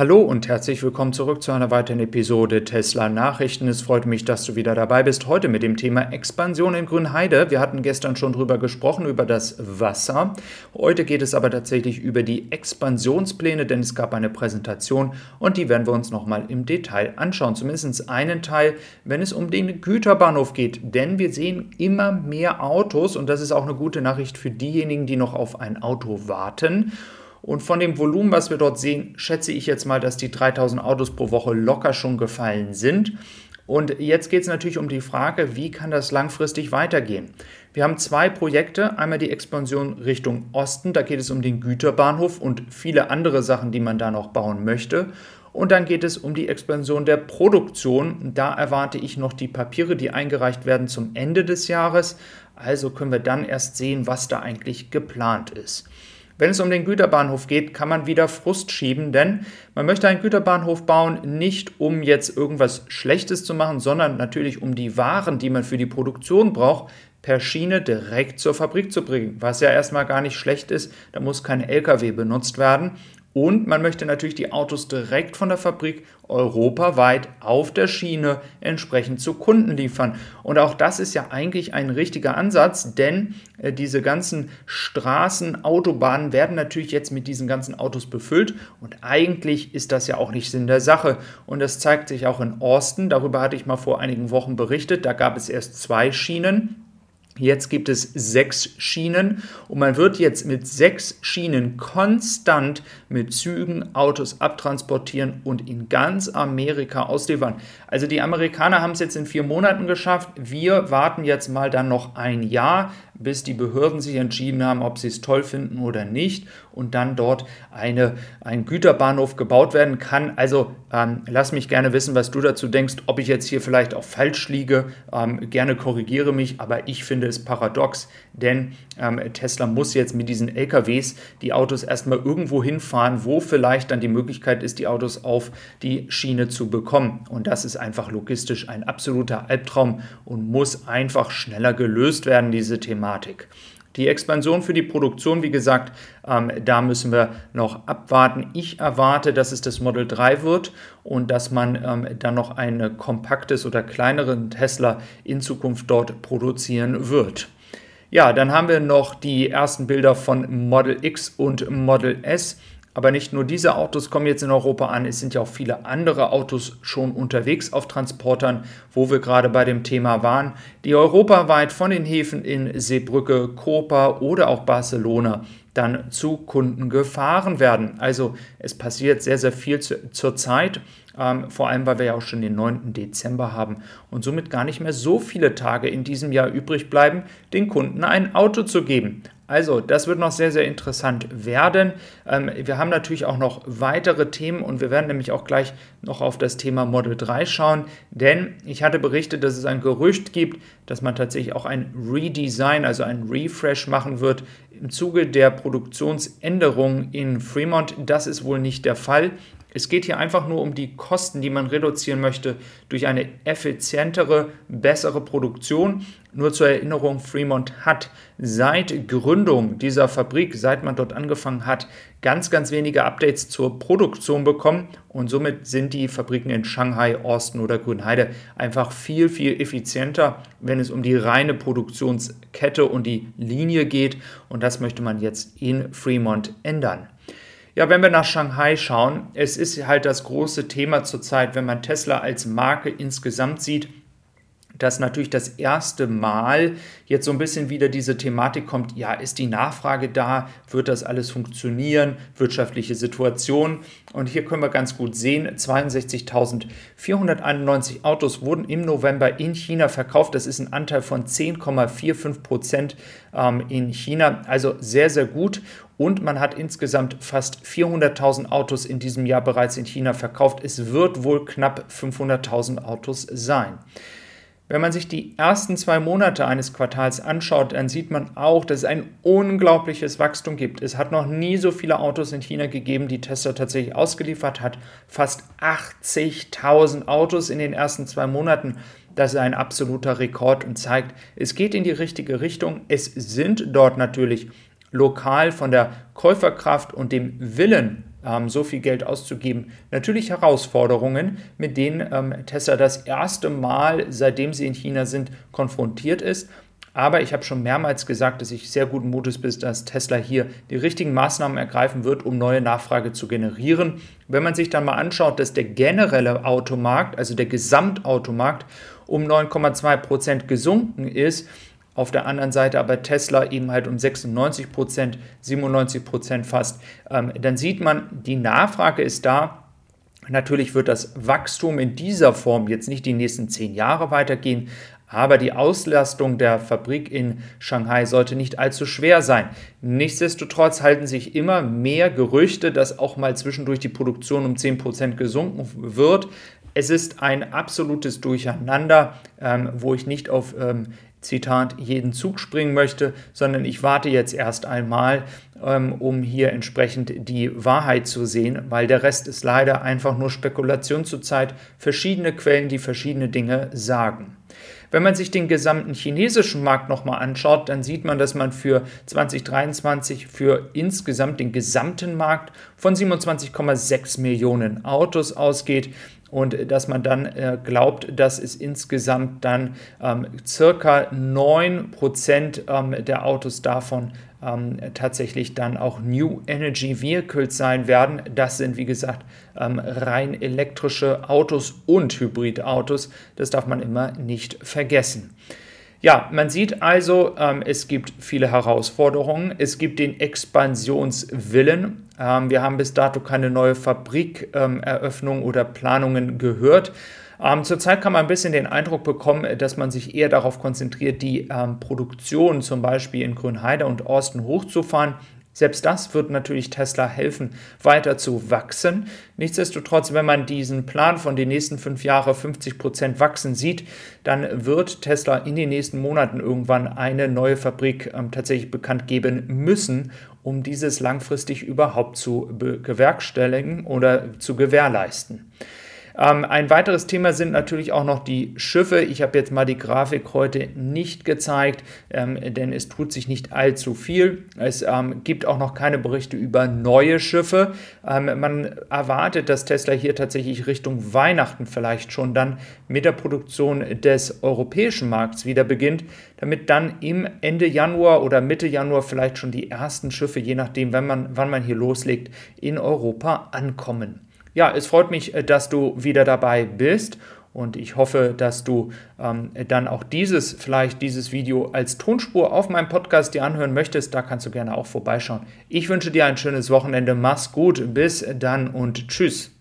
Hallo und herzlich willkommen zurück zu einer weiteren Episode Tesla Nachrichten. Es freut mich, dass du wieder dabei bist. Heute mit dem Thema Expansion in Grünheide. Wir hatten gestern schon drüber gesprochen, über das Wasser. Heute geht es aber tatsächlich über die Expansionspläne, denn es gab eine Präsentation und die werden wir uns nochmal im Detail anschauen. Zumindest einen Teil, wenn es um den Güterbahnhof geht. Denn wir sehen immer mehr Autos und das ist auch eine gute Nachricht für diejenigen, die noch auf ein Auto warten. Und von dem Volumen, was wir dort sehen, schätze ich jetzt mal, dass die 3000 Autos pro Woche locker schon gefallen sind. Und jetzt geht es natürlich um die Frage, wie kann das langfristig weitergehen? Wir haben zwei Projekte. Einmal die Expansion Richtung Osten, da geht es um den Güterbahnhof und viele andere Sachen, die man da noch bauen möchte. Und dann geht es um die Expansion der Produktion. Da erwarte ich noch die Papiere, die eingereicht werden zum Ende des Jahres. Also können wir dann erst sehen, was da eigentlich geplant ist. Wenn es um den Güterbahnhof geht, kann man wieder Frust schieben, denn man möchte einen Güterbahnhof bauen, nicht um jetzt irgendwas Schlechtes zu machen, sondern natürlich um die Waren, die man für die Produktion braucht, per Schiene direkt zur Fabrik zu bringen, was ja erstmal gar nicht schlecht ist. Da muss kein LKW benutzt werden. Und man möchte natürlich die Autos direkt von der Fabrik europaweit auf der Schiene entsprechend zu Kunden liefern. Und auch das ist ja eigentlich ein richtiger Ansatz, denn äh, diese ganzen Straßen, Autobahnen werden natürlich jetzt mit diesen ganzen Autos befüllt. Und eigentlich ist das ja auch nicht Sinn der Sache. Und das zeigt sich auch in Austin. Darüber hatte ich mal vor einigen Wochen berichtet. Da gab es erst zwei Schienen Jetzt gibt es sechs Schienen und man wird jetzt mit sechs Schienen konstant mit Zügen Autos abtransportieren und in ganz Amerika ausliefern. Also die Amerikaner haben es jetzt in vier Monaten geschafft. Wir warten jetzt mal dann noch ein Jahr, bis die Behörden sich entschieden haben, ob sie es toll finden oder nicht und dann dort eine, ein Güterbahnhof gebaut werden kann. Also ähm, lass mich gerne wissen, was du dazu denkst, ob ich jetzt hier vielleicht auch falsch liege. Ähm, gerne korrigiere mich, aber ich finde es paradox, denn ähm, Tesla muss jetzt mit diesen LKWs die Autos erstmal irgendwo hinfahren, wo vielleicht dann die Möglichkeit ist, die Autos auf die Schiene zu bekommen. Und das ist einfach logistisch ein absoluter Albtraum und muss einfach schneller gelöst werden, diese Thematik. Die Expansion für die Produktion, wie gesagt, ähm, da müssen wir noch abwarten. Ich erwarte, dass es das Model 3 wird und dass man ähm, dann noch ein kompaktes oder kleineren Tesla in Zukunft dort produzieren wird. Ja, dann haben wir noch die ersten Bilder von Model X und Model S. Aber nicht nur diese Autos kommen jetzt in Europa an, es sind ja auch viele andere Autos schon unterwegs auf Transportern, wo wir gerade bei dem Thema waren, die europaweit von den Häfen in Seebrücke, Kopa oder auch Barcelona dann zu Kunden gefahren werden. Also es passiert sehr, sehr viel zu, zur Zeit, ähm, vor allem weil wir ja auch schon den 9. Dezember haben und somit gar nicht mehr so viele Tage in diesem Jahr übrig bleiben, den Kunden ein Auto zu geben. Also, das wird noch sehr, sehr interessant werden. Ähm, wir haben natürlich auch noch weitere Themen und wir werden nämlich auch gleich noch auf das Thema Model 3 schauen, denn ich hatte berichtet, dass es ein Gerücht gibt, dass man tatsächlich auch ein Redesign, also ein Refresh machen wird im Zuge der Produktionsänderungen in Fremont. Das ist wohl nicht der Fall. Es geht hier einfach nur um die Kosten, die man reduzieren möchte durch eine effizientere, bessere Produktion. Nur zur Erinnerung, Fremont hat seit Gründung dieser Fabrik, seit man dort angefangen hat, ganz, ganz wenige Updates zur Produktion bekommen und somit sind die Fabriken in Shanghai, Austin oder Grünheide einfach viel, viel effizienter, wenn es um die reine Produktionskette und die Linie geht und das möchte man jetzt in Fremont ändern. Ja, wenn wir nach Shanghai schauen, es ist halt das große Thema zurzeit, wenn man Tesla als Marke insgesamt sieht, dass natürlich das erste Mal jetzt so ein bisschen wieder diese Thematik kommt, ja, ist die Nachfrage da, wird das alles funktionieren, wirtschaftliche Situation. Und hier können wir ganz gut sehen, 62.491 Autos wurden im November in China verkauft. Das ist ein Anteil von 10,45 Prozent ähm, in China, also sehr, sehr gut. Und man hat insgesamt fast 400.000 Autos in diesem Jahr bereits in China verkauft. Es wird wohl knapp 500.000 Autos sein. Wenn man sich die ersten zwei Monate eines Quartals anschaut, dann sieht man auch, dass es ein unglaubliches Wachstum gibt. Es hat noch nie so viele Autos in China gegeben, die Tesla tatsächlich ausgeliefert hat. Fast 80.000 Autos in den ersten zwei Monaten. Das ist ein absoluter Rekord und zeigt, es geht in die richtige Richtung. Es sind dort natürlich lokal von der Käuferkraft und dem Willen so viel Geld auszugeben, natürlich Herausforderungen, mit denen ähm, Tesla das erste Mal, seitdem sie in China sind, konfrontiert ist. Aber ich habe schon mehrmals gesagt, dass ich sehr guten Mutes bin, dass Tesla hier die richtigen Maßnahmen ergreifen wird, um neue Nachfrage zu generieren. Wenn man sich dann mal anschaut, dass der generelle Automarkt, also der Gesamtautomarkt, um 9,2 Prozent gesunken ist, auf der anderen Seite aber Tesla eben halt um 96 Prozent, 97 Prozent fast, ähm, dann sieht man, die Nachfrage ist da. Natürlich wird das Wachstum in dieser Form jetzt nicht die nächsten zehn Jahre weitergehen, aber die Auslastung der Fabrik in Shanghai sollte nicht allzu schwer sein. Nichtsdestotrotz halten sich immer mehr Gerüchte, dass auch mal zwischendurch die Produktion um 10% gesunken wird. Es ist ein absolutes Durcheinander, ähm, wo ich nicht auf ähm, Zitat, jeden Zug springen möchte, sondern ich warte jetzt erst einmal, ähm, um hier entsprechend die Wahrheit zu sehen, weil der Rest ist leider einfach nur Spekulation zurzeit, verschiedene Quellen, die verschiedene Dinge sagen. Wenn man sich den gesamten chinesischen Markt nochmal anschaut, dann sieht man, dass man für 2023 für insgesamt den gesamten Markt von 27,6 Millionen Autos ausgeht und dass man dann äh, glaubt, dass es insgesamt dann ähm, circa 9% ähm, der Autos davon ähm, tatsächlich dann auch New Energy Vehicles sein werden. Das sind, wie gesagt, ähm, rein elektrische Autos und Hybridautos. Das darf man immer nicht vergessen. Ja, man sieht also, ähm, es gibt viele Herausforderungen. Es gibt den Expansionswillen. Ähm, wir haben bis dato keine neue Fabrikeröffnung ähm, oder Planungen gehört. Ähm, zurzeit kann man ein bisschen den Eindruck bekommen, dass man sich eher darauf konzentriert, die ähm, Produktion zum Beispiel in Grünheide und Austin hochzufahren. Selbst das wird natürlich Tesla helfen, weiter zu wachsen. Nichtsdestotrotz, wenn man diesen Plan von den nächsten fünf Jahren 50 Prozent wachsen sieht, dann wird Tesla in den nächsten Monaten irgendwann eine neue Fabrik ähm, tatsächlich bekannt geben müssen, um dieses langfristig überhaupt zu bewerkstelligen oder zu gewährleisten. Ähm, ein weiteres Thema sind natürlich auch noch die Schiffe. Ich habe jetzt mal die Grafik heute nicht gezeigt, ähm, denn es tut sich nicht allzu viel. Es ähm, gibt auch noch keine Berichte über neue Schiffe. Ähm, man erwartet, dass Tesla hier tatsächlich Richtung Weihnachten vielleicht schon dann mit der Produktion des europäischen Markts wieder beginnt, damit dann im Ende Januar oder Mitte Januar vielleicht schon die ersten Schiffe, je nachdem, wenn man, wann man hier loslegt, in Europa ankommen. Ja, es freut mich, äh, dass du wieder dabei bist und ich hoffe, dass du ähm, dann auch dieses, vielleicht dieses Video als Tonspur auf meinem Podcast dir anhören möchtest. Da kannst du gerne auch vorbeischauen. Ich wünsche dir ein schönes Wochenende. Mach's gut. Bis dann und tschüss.